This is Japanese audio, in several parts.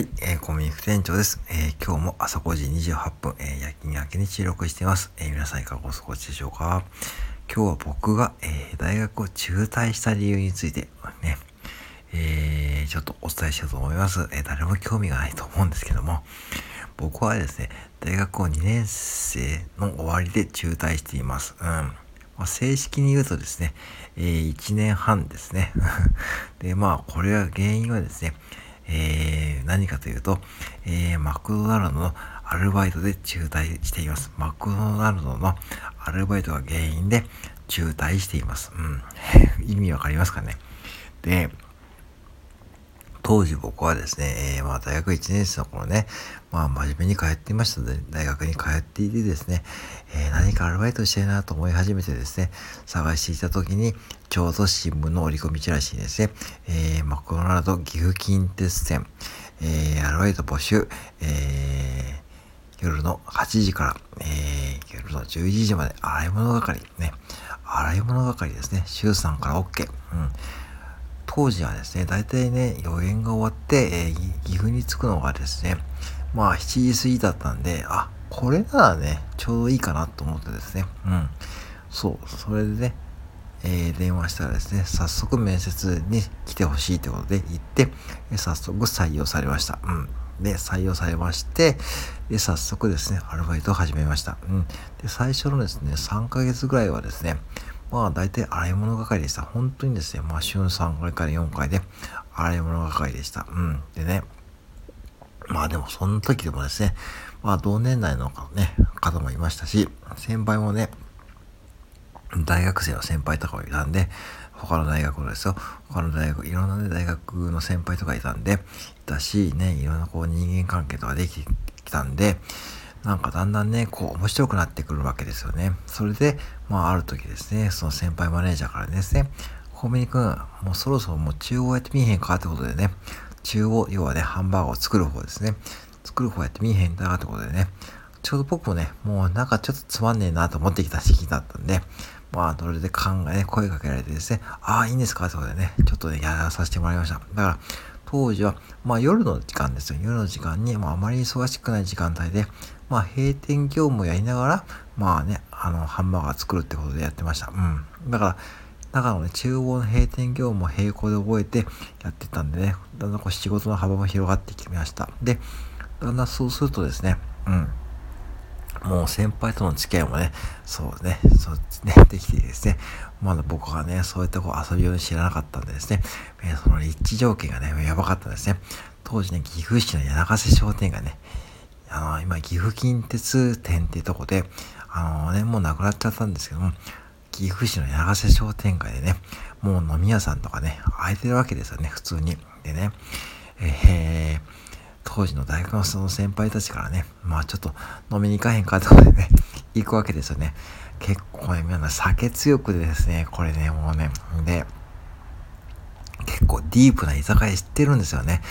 はい、えー、コンビニ副店長です。えー、今日も朝5時28分、えー、夜勤明けに収録しています。えー、皆さんいかがお過ごしでしょうか？今日は僕が、えー、大学を中退した理由について、ね、えー、ちょっとお伝えしようと思います。えー、誰も興味がないと思うんですけども、僕はですね、大学を2年生の終わりで中退しています。うん。まあ、正式に言うとですね、えー、1年半ですね。で、まあ、これは原因はですね、えー、何かというと、えー、マクドナルドのアルバイトで中退しています。マクドナルドのアルバイトが原因で中退しています。うん。意味わかりますかね？で、当時僕はですね、えー、まあ大学1年生の頃ね、まあ真面目に通っていましたので、大学に通っていてですね、えー、何かアルバイトしたいなと思い始めてですね、探していた時に、ちょうど新聞の折り込みチラシにですね、えー、マクドナルド岐阜近鉄線、えー、アルバイト募集、えー、夜の8時から、えー、夜の11時まで洗い物係、ね、洗い物係ですね、週3から OK。うん当時はですね、大体ね、予言が終わって、えー、岐阜に着くのがですね、まあ7時過ぎだったんで、あ、これならね、ちょうどいいかなと思ってですね、うん。そう、それでね、えー、電話したらですね、早速面接に来てほしいということで行って、え早速採用されました。うん。で、採用されまして、で、早速ですね、アルバイトを始めました。うん。で、最初のですね、3ヶ月ぐらいはですね、まあ大体洗い物係でした。本当にですね、まあ週3回から4回で洗い物係でした。うん。でね、まあでもその時でもですね、まあ同年代のね、方もいましたし、先輩もね、大学生の先輩とかもいたんで、他の大学のですよ。他の大学、いろんな、ね、大学の先輩とかいたんで、いたし、ね、いろんなこう人間関係とかできてきたんで、なんかだんだんね、こう面白くなってくるわけですよね。それで、まあある時ですね、その先輩マネージャーからですね、コンビニ君、もうそろそろもう中央やってみえへんか？ってことでね、中央、要はね、ハンバーガーを作る方ですね。作る方やってみえへんだってことでね、ちょうど僕もね、もうなんかちょっとつまんねえなと思ってきた時期だったんで、まあ、それで考え、ね、声かけられてですね、ああ、いいんですか？ってことでね、ちょっとね、やらさせてもらいました。だから、当時は、まあ夜の時間ですよ。夜の時間に、まああまり忙しくない時間帯で、まあ閉店業務をやりながら、まあね、あの、ハンバーガー作るってことでやってました。うん。だから、だからね、中央の閉店業務も並行で覚えてやってたんでね、だんだんこう仕事の幅も広がってきました。で、だんだんそうするとですね、うん。もう先輩との付き合いもね、そうね、そうね、できてですね、まだ僕がね、そういったこう遊びを知らなかったんでですね、え、その立地条件がね、やばかったですね。当時ね、岐阜市の柳瀬商店がね、あの、今、岐阜近鉄店っていうとこで、あのね、もうなくなっちゃったんですけども、岐阜市の柳瀬商店街でね、もう飲み屋さんとかね、空いてるわけですよね、普通に。でね、えー、当時の大学のその先輩たちからね、まあちょっと飲みに行かへんかってことでね、行くわけですよね。結構ね、皆さん酒強くでですね、これね、もうね、で、結構ディープな居酒屋知ってるんですよね。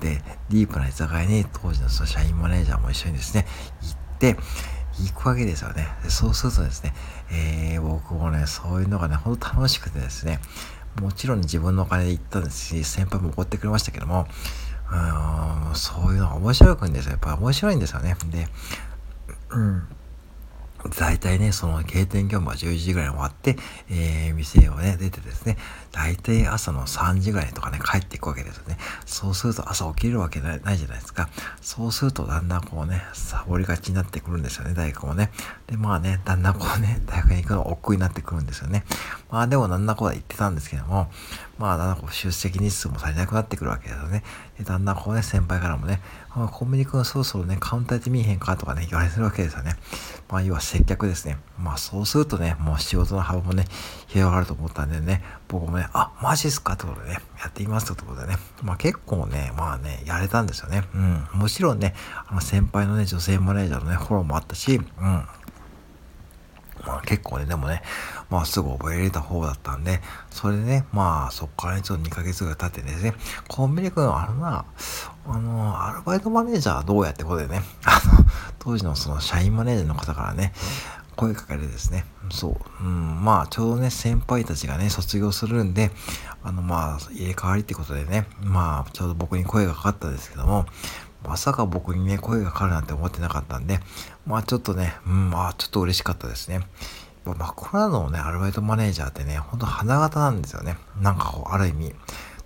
で、ディープな居酒屋に当時のその社員マネージャーも一緒にですね、行って、行くわけですよね。でそうするとですね、えー、僕もね、そういうのがね、ほんと楽しくてですね、もちろん自分のお金で行ったんですし、先輩も怒ってくれましたけども、うん、そういうのが面白くんですよ。やっぱ面白いんですよね。で、うん。大体ね、その閉店業務は11時ぐらいに終わって、えー、店をね、出てですね、大体朝の3時ぐらいとかね、帰っていくわけですよね。そうすると朝起きるわけないじゃないですか。そうするとだんだんこうね、サボりがちになってくるんですよね、大学もね。で、まあね、だんだんこうね、大学に行くの億劫になってくるんですよね。まあでもなんだこうは言ってたんですけども、まあだんだんこう出席日数も足りなくなってくるわけですよね。だんだんこうね、先輩からもね、あコンビニ君そろそろね、カウンターやってみえへんか？とかね、言われてるわけですよね。まあ要は接客ですね。まあそうするとね、もう仕事の幅もね、広がると思ったんでね、僕もね、あ、マジっすか？ってことでね、やってみますってことでね、まあ結構ね、まあね、やれたんですよね。うん。もちろんね、あの先輩のね、女性マネージャーのね、フォローもあったし、うん。まあ結構ね、でもね、まあすぐ覚えられた方だったんで、それでね、まあそっからね、ちょっと2ヶ月ぐらい経ってですね、コンビニ君、あのな、あの、アルバイトマネージャーどうやってことでね、あの、当時のその社員マネージャーの方からね、声かけでですね、そう、うん、まあ、ちょうどね、先輩たちがね、卒業するんで、あの、まあ、入れ替わりってことでね、まあ、ちょうど僕に声がかかったんですけども、まさか僕にね、声がかかるなんて思ってなかったんで、まあ、ちょっとね、うん、まあ、ちょっと嬉しかったですね。まあ、これのね、アルバイトマネージャーってね、ほんと花形なんですよね。なんかこう、ある意味、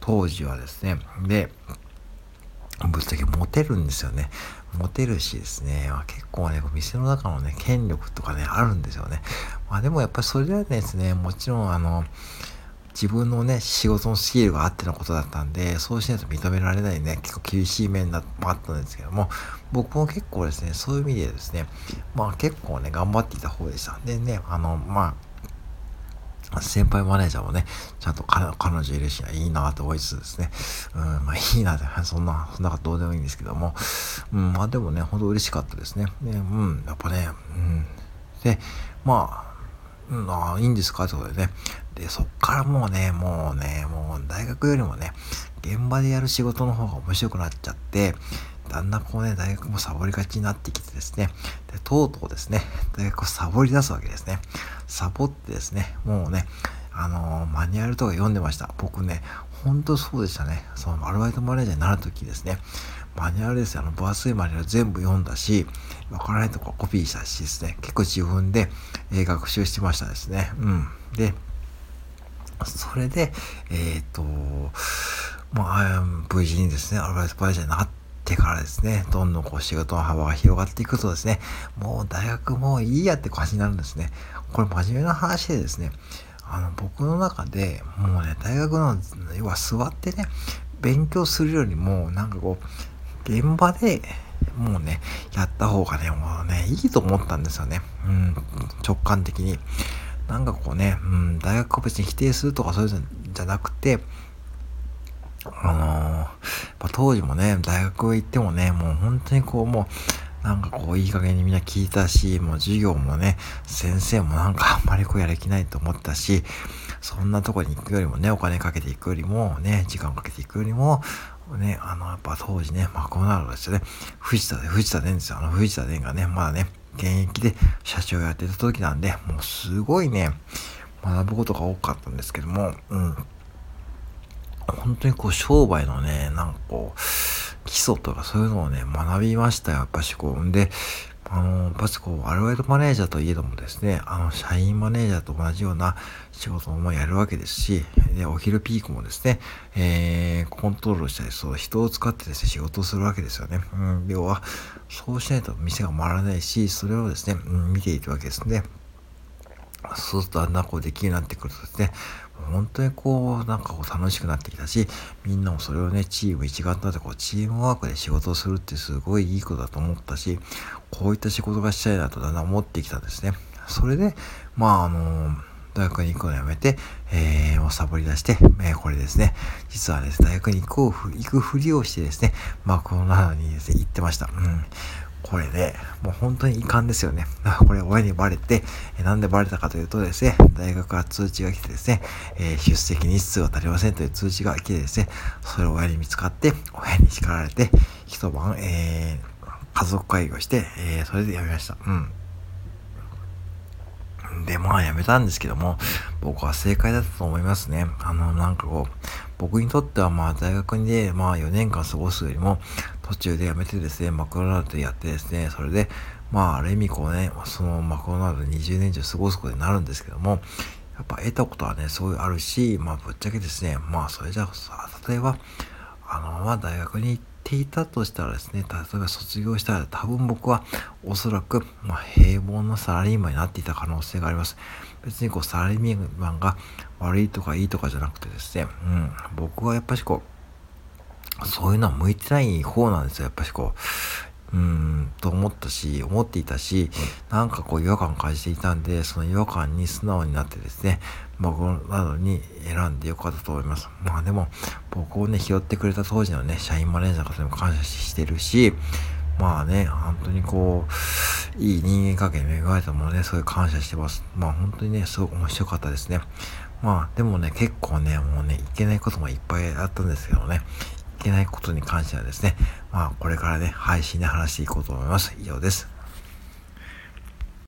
当時はですね。で、ぶっちゃけモテるんですよね。モテるしですね、まあ、結構ね、店の中のね、権力とかね、あるんですよね。まあでもやっぱりそれではですね、もちろんあの、自分のね、仕事のスキルがあってのことだったんで、そうしないと認められないね、結構厳しい面だあったんですけども、僕も結構ですね、そういう意味でですね、まあ結構ね、頑張っていた方でした。でね、あの、まあ、先輩マネージャーもね、ちゃんと彼女いるし、いいなと思いつつですね、うん、まあいいなって、そんな、そんなことどうでもいいんですけども、うん、まあでもね、ほんと嬉しかったですね。で、うん、やっぱね、うん。で、まあ、うん、あいいんですか？ってことでね。で、そっからもうね、もうね、もう大学よりもね、現場でやる仕事の方が面白くなっちゃって、だんだんこうね、大学もサボりがちになってきてですね、で、とうとうですね、大学をサボり出すわけですね。サボってですね、もうね、あのー、マニュアルとか読んでました。僕ね、ほんとそうでしたね。そのアルバイトマネージャーになるときですね、マニュアルですよ。あの、分厚いマニュアル全部読んだし、わからないとこコピーしたしですね、結構自分で、え、学習してましたですね。うん。で、それで、えっ、と、まあ、無事にですね、アルバイトマネージャーになって、てからですね、どんどんこう仕事の幅が広がっていくとですね、もう大学もういいやって感じになるんですね。これ真面目な話でですね、あの僕の中でもうね、大学の、要は座ってね、勉強するよりも、なんかこう、現場でもうね、やった方がね、もうね、いいと思ったんですよね。うん、直感的に。なんかこうね、うん、大学を別に否定するとかそういうのじゃなくて、あのー、当時もね、大学行ってもね、もう本当にこう、もう、なんかこう、いい加減にみんな聞いたし、もう授業もね、先生もなんか あんまりこうやる気ないと思ったし、そんなとこに行くよりもね、お金かけていくよりも、ね、時間かけていくよりも、ね、あの、やっぱ当時ね、マクドナルドですよね、藤田で、藤田伝ですよ。あの、藤田伝がね、まだね、現役で社長やってた時なんで、もうすごいね、学ぶことが多かったんですけども、うん。本当にこう商売のね、なんかこう、基礎とかそういうのをね、学びましたよ。やっぱしこう。んで、あの、やっぱしこう、アルバイトマネージャーといえどもですね、あの、社員マネージャーと同じような仕事もやるわけですし、で、お昼ピークもですね、えー、コントロールしたり、そう、人を使ってですね、仕事をするわけですよね。うん、要は、そうしないと店が回らないし、それをですね、うん、見ていくわけですね。そうするとだんだんこうできるようになってくるとですね、本当にこう、なんかこう楽しくなってきたし、みんなもそれをね、チーム一丸となってこう、チームワークで仕事をするってすごいいいことだと思ったし、こういった仕事がしたいなとだんだん思ってきたんですね。それで、まああの大学に行くのやめて、えー、もうサボり出して、えー、これですね、実はですね、大学に行こう、行くふりをしてですね、まあ、この中にですね、行ってました。うん。これで、もう本当に遺憾ですよね。これ親にバレて、なんでバレたかというとですね、大学から通知が来てですね、えー、出席日数が足りませんという通知が来てですね、それを親に見つかって、親に叱られて、一晩、えー、家族会議をして、えー、それで辞めました。うん。で、まあ辞めたんですけども、僕は正解だったと思いますね。あの、なんかこう、僕にとってはまあ大学にで、まあ4年間過ごすよりも、途中で辞めてですね、マクドナルドやってですね、それで、まあある意味こうね、そのマクドナルド20年以上過ごすことになるんですけども、やっぱ得たことはね、そういあるし、まあぶっちゃけですね、まあそれじゃあ、例えば、あのまま大学に行っていたとしたらですね、例えば卒業したら多分僕はおそらく、まあ、平凡なサラリーマンになっていた可能性があります。別にこうサラリーマンが悪いとかいいとかじゃなくてですね、うん、僕はやっぱしこう、そういうのは向いてない方なんですよ。やっぱしこう、うん、と思ったし、思っていたし、なんかこう違和感感じていたんで、その違和感に素直になってですね、僕などに選んでよかったと思います。まあでも、僕をね、拾ってくれた当時のね、社員マネージャーの方にも感謝してるし、まあね、本当にこう、いい人間関係に恵まれたものね、そうい感謝してます。まあ本当にね、すごく面白かったですね。まあでもね、結構ね、もうね、いけないこともいっぱいあったんですけどね、けないことに関してはですね、まあこれからね、配信で話していこうと思います。以上です。